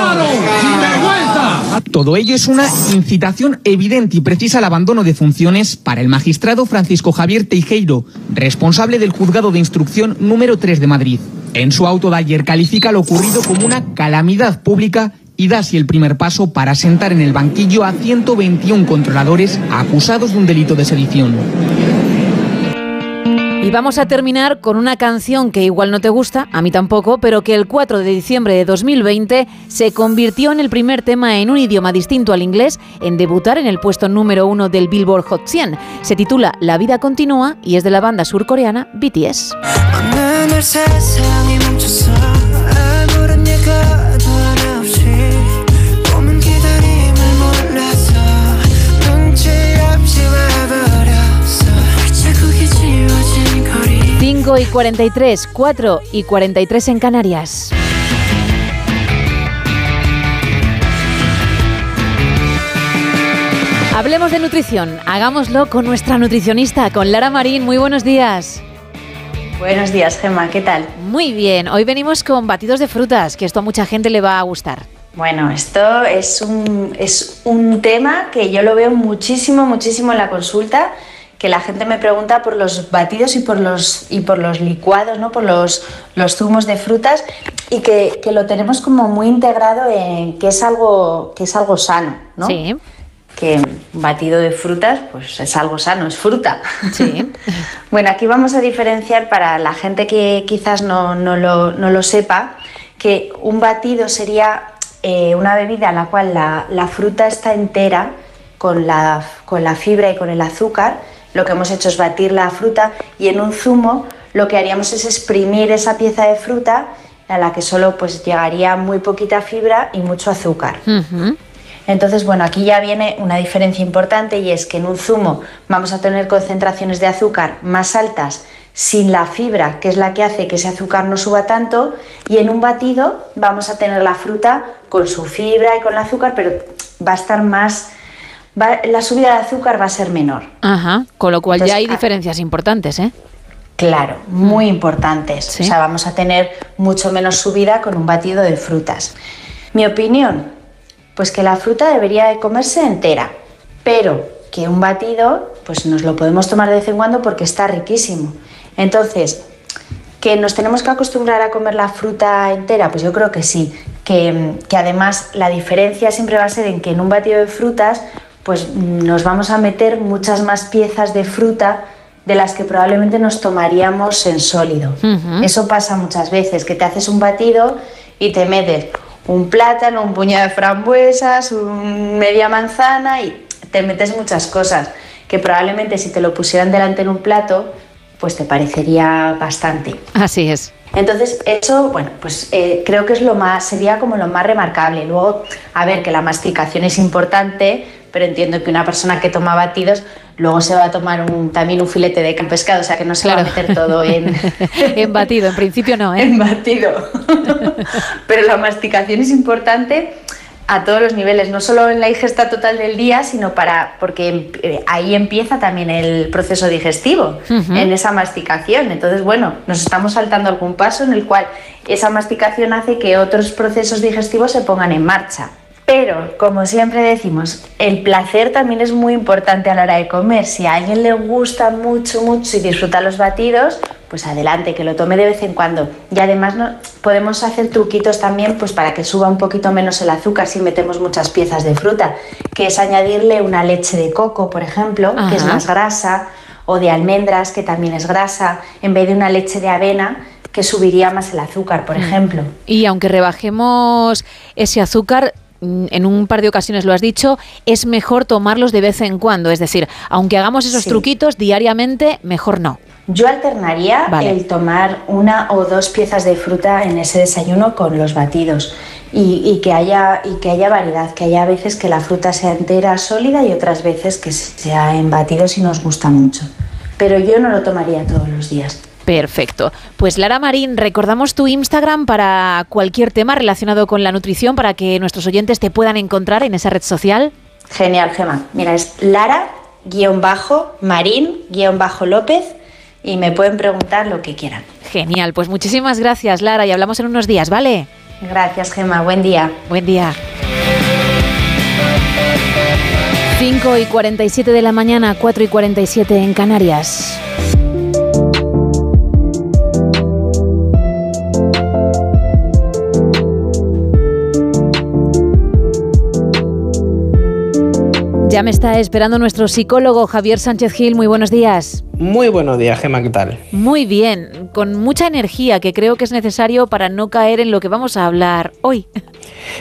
¡Sin vergüenza! Todo ello es una incitación evidente y precisa al abandono de funciones para el magistrado Francisco Javier Teijeiro, responsable del juzgado de instrucción número 3 de Madrid. En su auto de ayer califica lo ocurrido como una calamidad pública y da así el primer paso para sentar en el banquillo a 121 controladores acusados de un delito de sedición. Y vamos a terminar con una canción que igual no te gusta, a mí tampoco, pero que el 4 de diciembre de 2020 se convirtió en el primer tema en un idioma distinto al inglés en debutar en el puesto número uno del Billboard Hot 100. Se titula La vida continúa y es de la banda surcoreana BTS. 5 y 43, 4 y 43 en Canarias. Hablemos de nutrición, hagámoslo con nuestra nutricionista, con Lara Marín. Muy buenos días. Buenos días, Gemma, ¿qué tal? Muy bien, hoy venimos con batidos de frutas, que esto a mucha gente le va a gustar. Bueno, esto es un, es un tema que yo lo veo muchísimo, muchísimo en la consulta, que la gente me pregunta por los batidos y por los, y por los licuados, ¿no? por los, los zumos de frutas, y que, que lo tenemos como muy integrado en que es algo, que es algo sano, ¿no? Sí. que un batido de frutas pues es algo sano, es fruta. Sí. bueno, aquí vamos a diferenciar para la gente que quizás no, no lo, no lo sepa, que un batido sería eh, una bebida en la cual la, la fruta está entera con la, con la fibra y con el azúcar. Lo que hemos hecho es batir la fruta y en un zumo lo que haríamos es exprimir esa pieza de fruta a la que solo pues llegaría muy poquita fibra y mucho azúcar. Entonces, bueno, aquí ya viene una diferencia importante y es que en un zumo vamos a tener concentraciones de azúcar más altas sin la fibra, que es la que hace que ese azúcar no suba tanto, y en un batido vamos a tener la fruta con su fibra y con el azúcar, pero va a estar más, va- la subida de azúcar va a ser menor. Ajá, con lo cual ya hay ah, diferencias importantes, ¿eh? Claro, muy importantes. O sea, vamos a tener mucho menos subida con un batido de frutas. Mi opinión, pues que la fruta debería de comerse entera, pero que un batido, pues nos lo podemos tomar de vez en cuando porque está riquísimo. Entonces, ¿que nos tenemos que acostumbrar a comer la fruta entera? Pues yo creo que sí. Que, que además la diferencia siempre va a ser en que en un batido de frutas, pues nos vamos a meter muchas más piezas de fruta de las que probablemente nos tomaríamos en sólido. Eso pasa muchas veces, que te haces un batido y te metes un plátano, un puñado de frambuesas, un- media manzana y te metes muchas cosas que probablemente si te lo pusieran delante en un plato, pues te parecería bastante. Así es. Entonces, eso, bueno, pues eh, creo que es lo más, sería como lo más remarcable. Luego, a ver, que la masticación es importante, pero entiendo que una persona que toma batidos luego se va a tomar un- también un filete de pescado, o sea que no se va a meter todo en, en batido, en principio no, ¿eh? En batido. Pero la masticación es importante a todos los niveles, no solo en la ingesta total del día, sino para porque eh, ahí empieza también el proceso digestivo, Ujú. en esa masticación. Entonces, bueno, nos estamos saltando algún paso en el cual esa masticación hace que otros procesos digestivos se pongan en marcha. Pero, como siempre decimos, el placer también es muy importante a la hora de comer. Si a alguien le gusta mucho, mucho y disfruta los batidos, pues adelante, que lo tome de vez en cuando. Y además no, podemos hacer truquitos también pues para que suba un poquito menos el azúcar si metemos muchas piezas de fruta, que es añadirle una leche de coco, por ejemplo, que es más grasa, o de almendras, que también es grasa, en vez de una leche de avena, que subiría más el azúcar, por ejemplo. Y aunque rebajemos ese azúcar, mm, en un par de ocasiones lo has dicho, es mejor tomarlos de vez en cuando. Es decir, aunque hagamos esos Sí. truquitos diariamente, mejor no. Yo alternaría Vale. el tomar una o dos piezas de fruta en ese desayuno con los batidos y, y que haya, y que haya variedad, que haya veces que la fruta sea entera, sólida y otras veces que sea en batidos si nos gusta mucho. Pero yo no lo tomaría todos los días. Perfecto. Pues Lara Marín, recordamos tu Instagram para cualquier tema relacionado con la nutrición para que nuestros oyentes te puedan encontrar en esa red social. Genial, Gema. Mira, es Lara-Marín-López y me pueden preguntar lo que quieran. Genial, pues muchísimas gracias Lara y hablamos en unos días, ¿vale? Gracias, Gema. Buen día. Buen día. 5 y 47 de la mañana, 4 y 47 en Canarias. Ya me está esperando nuestro psicólogo Javier Sánchez Gil. Muy buenos días. Muy buenos días, Gema, ¿qué tal? Muy bien, con mucha energía que creo que es necesario para no caer en lo que vamos a hablar hoy.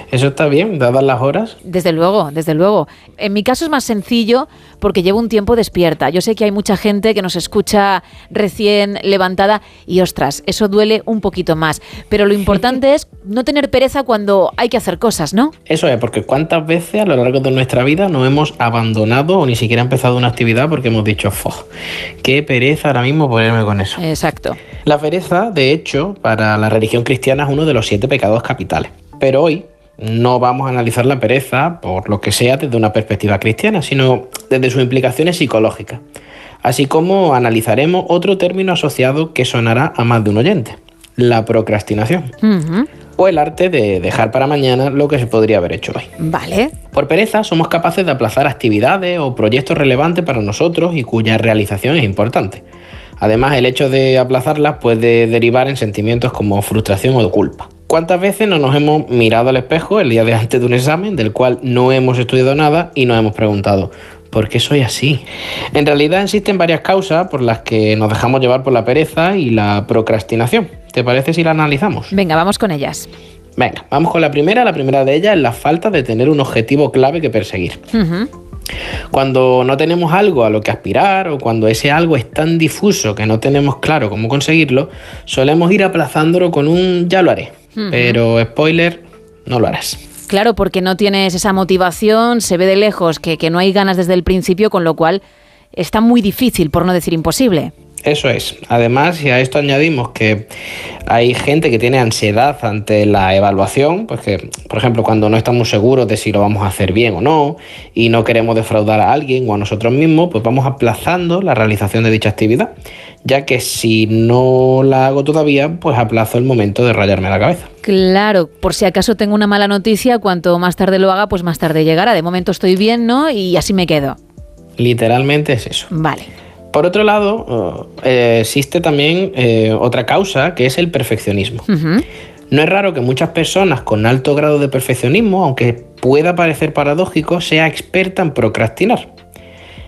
¿Eso está bien, dadas las horas? Desde luego, desde luego. En mi caso es más sencillo porque llevo un tiempo despierta. Yo sé que hay mucha gente que nos escucha recién levantada y ostras, eso duele un poquito más. Pero lo importante es no tener pereza cuando hay que hacer cosas, ¿no? Eso es, porque cuántas veces a lo largo de nuestra vida nos hemos abandonado o ni siquiera empezado una actividad porque hemos dicho, "Fo, qué pereza ahora mismo ponerme con eso. Exacto. La pereza, de hecho, para la religión cristiana es uno de los siete pecados capitales. Pero hoy no vamos a analizar la pereza, por lo que sea, desde una perspectiva cristiana, sino desde sus implicaciones psicológicas. Así como analizaremos otro término asociado que sonará a más de un oyente, la procrastinación. O el arte de dejar para mañana lo que se podría haber hecho hoy. Vale. Por pereza somos capaces de aplazar actividades o proyectos relevantes para nosotros y cuya realización es importante. Además, el hecho de aplazarlas puede derivar en sentimientos como frustración o culpa. ¿Cuántas veces no nos hemos mirado al espejo el día de antes de un examen del cual no hemos estudiado nada y nos hemos preguntado, ¿por qué soy así? En realidad existen varias causas por las que nos dejamos llevar por la pereza y la procrastinación. ¿Te parece si la analizamos? Venga, vamos con ellas. Venga, vamos con la primera. La primera de ellas es la falta de tener un objetivo clave que perseguir. Cuando no tenemos algo a lo que aspirar o cuando ese algo es tan difuso que no tenemos claro cómo conseguirlo, solemos ir aplazándolo con un ya lo haré. Pero spoiler, no lo harás. Claro, porque no tienes esa motivación, se ve de lejos que, que no hay ganas desde el principio, con lo cual está muy difícil, por no decir imposible. Eso es. Además, si a esto añadimos que hay gente que tiene ansiedad ante la evaluación, pues que, por ejemplo, cuando no estamos seguros de si lo vamos a hacer bien o no, y no queremos defraudar a alguien o a nosotros mismos, pues vamos aplazando la realización de dicha actividad, ya que si no la hago todavía, pues aplazo el momento de rayarme la cabeza. Claro, por si acaso tengo una mala noticia, cuanto más tarde lo haga, pues más tarde llegará. De momento estoy bien, ¿no? Y así me quedo. Literalmente es eso. Vale. Por otro lado, eh, existe también eh, otra causa que es el perfeccionismo. No es raro que muchas personas con alto grado de perfeccionismo, aunque pueda parecer paradójico, sea experta en procrastinar,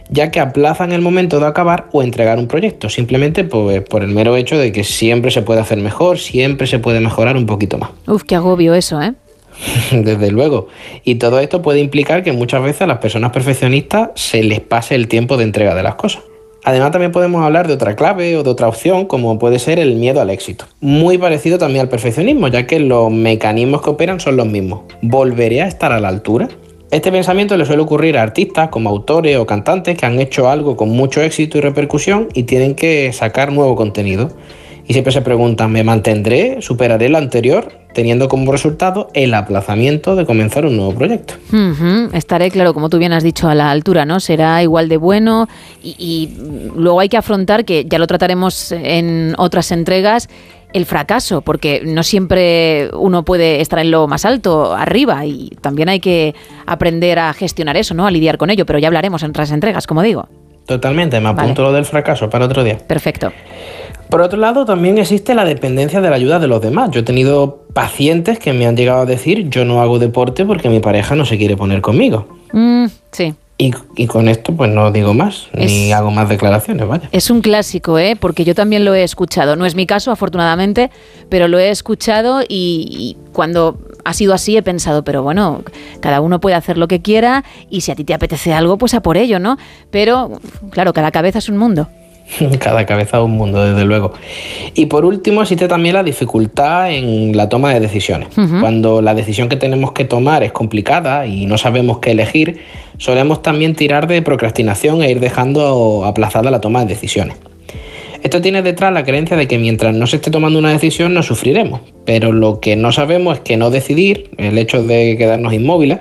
ya que aplazan el momento de acabar o entregar un proyecto, simplemente pues, por el mero hecho de que siempre se puede hacer mejor, siempre se puede mejorar un poquito más. Uf, qué agobio eso, ¿eh? Desde luego. Y todo esto puede implicar que muchas veces a las personas perfeccionistas se les pase el tiempo de entrega de las cosas. Además también podemos hablar de otra clave o de otra opción como puede ser el miedo al éxito. Muy parecido también al perfeccionismo, ya que los mecanismos que operan son los mismos. ¿Volveré a estar a la altura? Este pensamiento le suele ocurrir a artistas como autores o cantantes que han hecho algo con mucho éxito y repercusión y tienen que sacar nuevo contenido. Y siempre se preguntan, ¿me mantendré? ¿Superaré lo anterior? Teniendo como resultado el aplazamiento de comenzar un nuevo proyecto. Estaré, claro, como tú bien has dicho, a la altura, ¿no? Será igual de bueno y, y luego hay que afrontar, que ya lo trataremos en otras entregas, el fracaso, porque no siempre uno puede estar en lo más alto, arriba, y también hay que aprender a gestionar eso, ¿no? A lidiar con ello, pero ya hablaremos en otras entregas, como digo. Totalmente, me apunto lo del fracaso para otro día. Perfecto. Por otro lado, también existe la dependencia de la ayuda de los demás. Yo he tenido pacientes que me han llegado a decir, yo no hago deporte porque mi pareja no se quiere poner conmigo. Mm, sí. Y, y con esto pues no digo más, ni hago más declaraciones, vaya. Es un clásico, ¿eh? Porque yo también lo he escuchado. No es mi caso, afortunadamente, pero lo he escuchado y, y cuando ha sido así he pensado, pero bueno, cada uno puede hacer lo que quiera y si a ti te apetece algo, pues a por ello, ¿no? Pero, claro, cada cabeza es un mundo. Cada cabeza un mundo, desde luego. Y por último, existe también la dificultad en la toma de decisiones. Cuando la decisión que tenemos que tomar es complicada y no sabemos qué elegir, solemos también tirar de procrastinación e ir dejando aplazada la toma de decisiones. Esto tiene detrás la creencia de que mientras no se esté tomando una decisión no sufriremos, pero lo que no sabemos es que no decidir, el hecho de quedarnos inmóviles,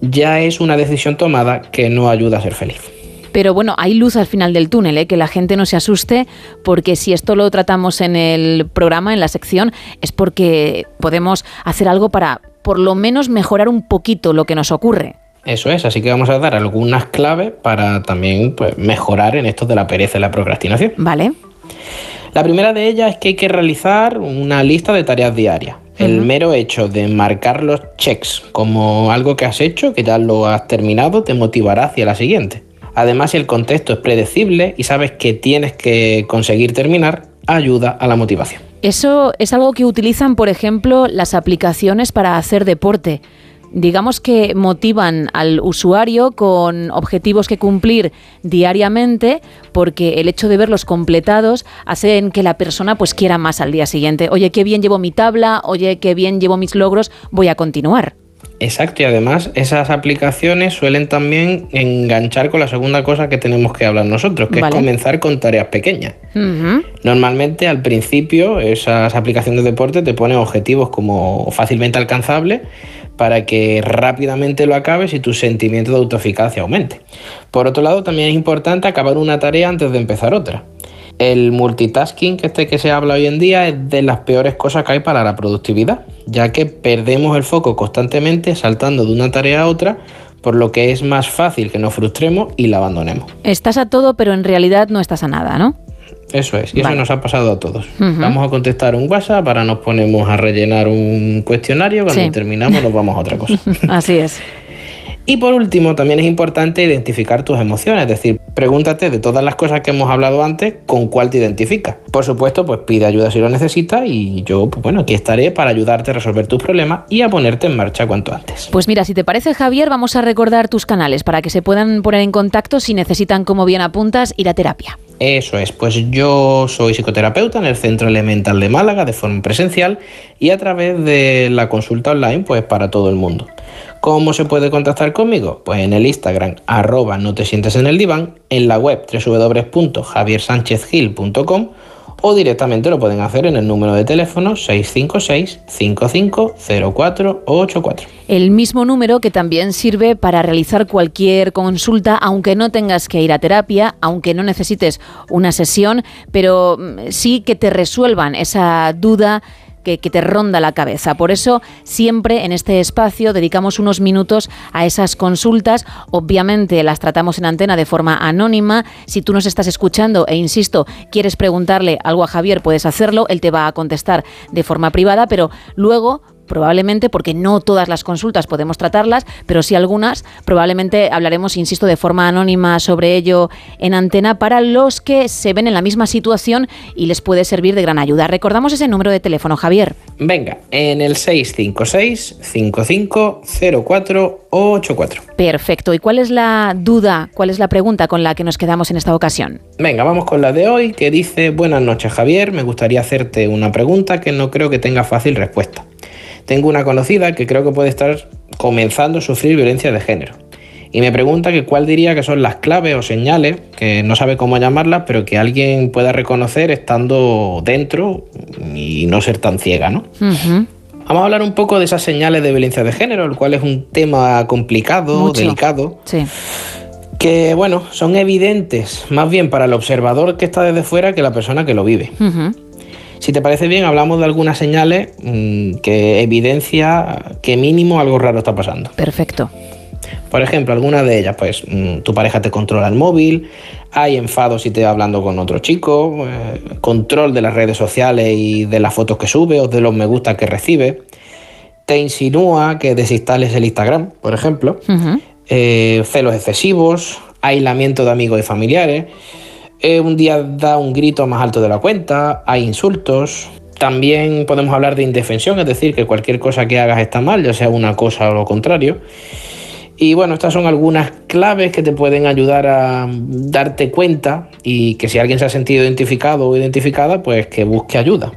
ya es una decisión tomada que no ayuda a ser feliz. Pero bueno, hay luz al final del túnel, ¿eh? que la gente no se asuste, porque si esto lo tratamos en el programa, en la sección, es porque podemos hacer algo para por lo menos mejorar un poquito lo que nos ocurre. Eso es, así que vamos a dar algunas claves para también pues, mejorar en esto de la pereza y la procrastinación. ¿Vale? La primera de ellas es que hay que realizar una lista de tareas diarias. El mero hecho de marcar los checks como algo que has hecho, que ya lo has terminado, te motivará hacia la siguiente. Además, si el contexto es predecible y sabes que tienes que conseguir terminar, ayuda a la motivación. Eso es algo que utilizan, por ejemplo, las aplicaciones para hacer deporte. Digamos que motivan al usuario con objetivos que cumplir diariamente porque el hecho de verlos completados hacen que la persona pues quiera más al día siguiente. Oye, qué bien llevo mi tabla, oye, qué bien llevo mis logros, voy a continuar. Exacto, y además esas aplicaciones suelen también enganchar con la segunda cosa que tenemos que hablar nosotros, que Vale. es comenzar con tareas pequeñas. Normalmente al principio esas aplicaciones de deporte te ponen objetivos como fácilmente alcanzables para que rápidamente lo acabes y tu sentimiento de autoeficacia aumente. Por otro lado, también es importante acabar una tarea antes de empezar otra. El multitasking que este que se habla hoy en día es de las peores cosas que hay para la productividad, ya que perdemos el foco constantemente saltando de una tarea a otra, por lo que es más fácil que nos frustremos y la abandonemos. Estás a todo, pero en realidad no estás a nada, ¿no? Eso es, y Vale. eso nos ha pasado a todos. Vamos a contestar un WhatsApp, ahora nos ponemos a rellenar un cuestionario, cuando Sí. terminamos nos vamos a otra cosa. Así es. Y por último, también es importante identificar tus emociones, es decir, pregúntate de todas las cosas que hemos hablado antes, con cuál te identificas. Por supuesto, pues pide ayuda si lo necesitas y yo, pues bueno, aquí estaré para ayudarte a resolver tus problemas y a ponerte en marcha cuanto antes. Pues mira, si te parece, Javier, vamos a recordar tus canales para que se puedan poner en contacto si necesitan, como bien apuntas, ir a terapia. Eso es, pues yo soy psicoterapeuta en el Centro Elemental de Málaga de forma presencial y a través de la consulta online, pues para todo el mundo. ¿Cómo se puede contactar conmigo? Pues en el Instagram, arroba no te sientes en el diván, en la web www.javiersanchezgil.com o directamente lo pueden hacer en el número de teléfono 656 550484. El mismo número que también sirve para realizar cualquier consulta, aunque no tengas que ir a terapia, aunque no necesites una sesión, pero mm, sí que te resuelvan esa duda que, te ronda la cabeza. Por eso siempre en este espacio dedicamos unos minutos a esas consultas. Obviamente las tratamos en antena de forma anónima. Si tú nos estás escuchando e insisto, quieres preguntarle algo a Javier, puedes hacerlo. Él te va a contestar de forma privada, pero luego probablemente porque no todas las consultas podemos tratarlas, pero sí algunas, probablemente hablaremos, insisto, de forma anónima sobre ello en antena para los que se ven en la misma situación y les puede servir de gran ayuda. Recordamos ese número de teléfono, Javier. Venga, en el 656 550484. Perfecto. ¿Y cuál es la duda, cuál es la pregunta con la que nos quedamos en esta ocasión? Venga, vamos con la de hoy que dice, buenas noches Javier, me gustaría hacerte una pregunta que no creo que tenga fácil respuesta. Tengo una conocida que creo que puede estar comenzando a sufrir violencia de género. Y me pregunta que cuál diría que son las claves o señales, que no sabe cómo llamarlas, pero que alguien pueda reconocer estando dentro y no ser tan ciega, ¿no? Vamos a hablar un poco de esas señales de violencia de género, el cual es un tema complicado, Mucho. delicado, Sí. que bueno, son evidentes más bien para el observador que está desde fuera que la persona que lo vive. Si te parece bien, hablamos de algunas señales mm, que evidencia que mínimo algo raro está pasando. Perfecto. Por ejemplo, algunas de ellas, pues mm, tu pareja te controla el móvil, hay enfado si te va hablando con otro chico, eh, control de las redes sociales y de las fotos que sube o de los me gusta que recibe, te insinúa que desinstales el Instagram, por ejemplo, eh, celos excesivos, aislamiento de amigos y familiares, eh, un día da un grito más alto de la cuenta, hay insultos. También podemos hablar de indefensión, es decir, que cualquier cosa que hagas está mal, ya sea una cosa o lo contrario. Y bueno, estas son algunas claves que te pueden ayudar a darte cuenta y que si alguien se ha sentido identificado o identificada, pues que busque ayuda.